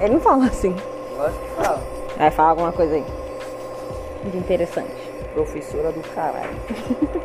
Ele não fala assim. Lógico que fala. Vai falar alguma coisa aí. De interessante. Professora do caralho.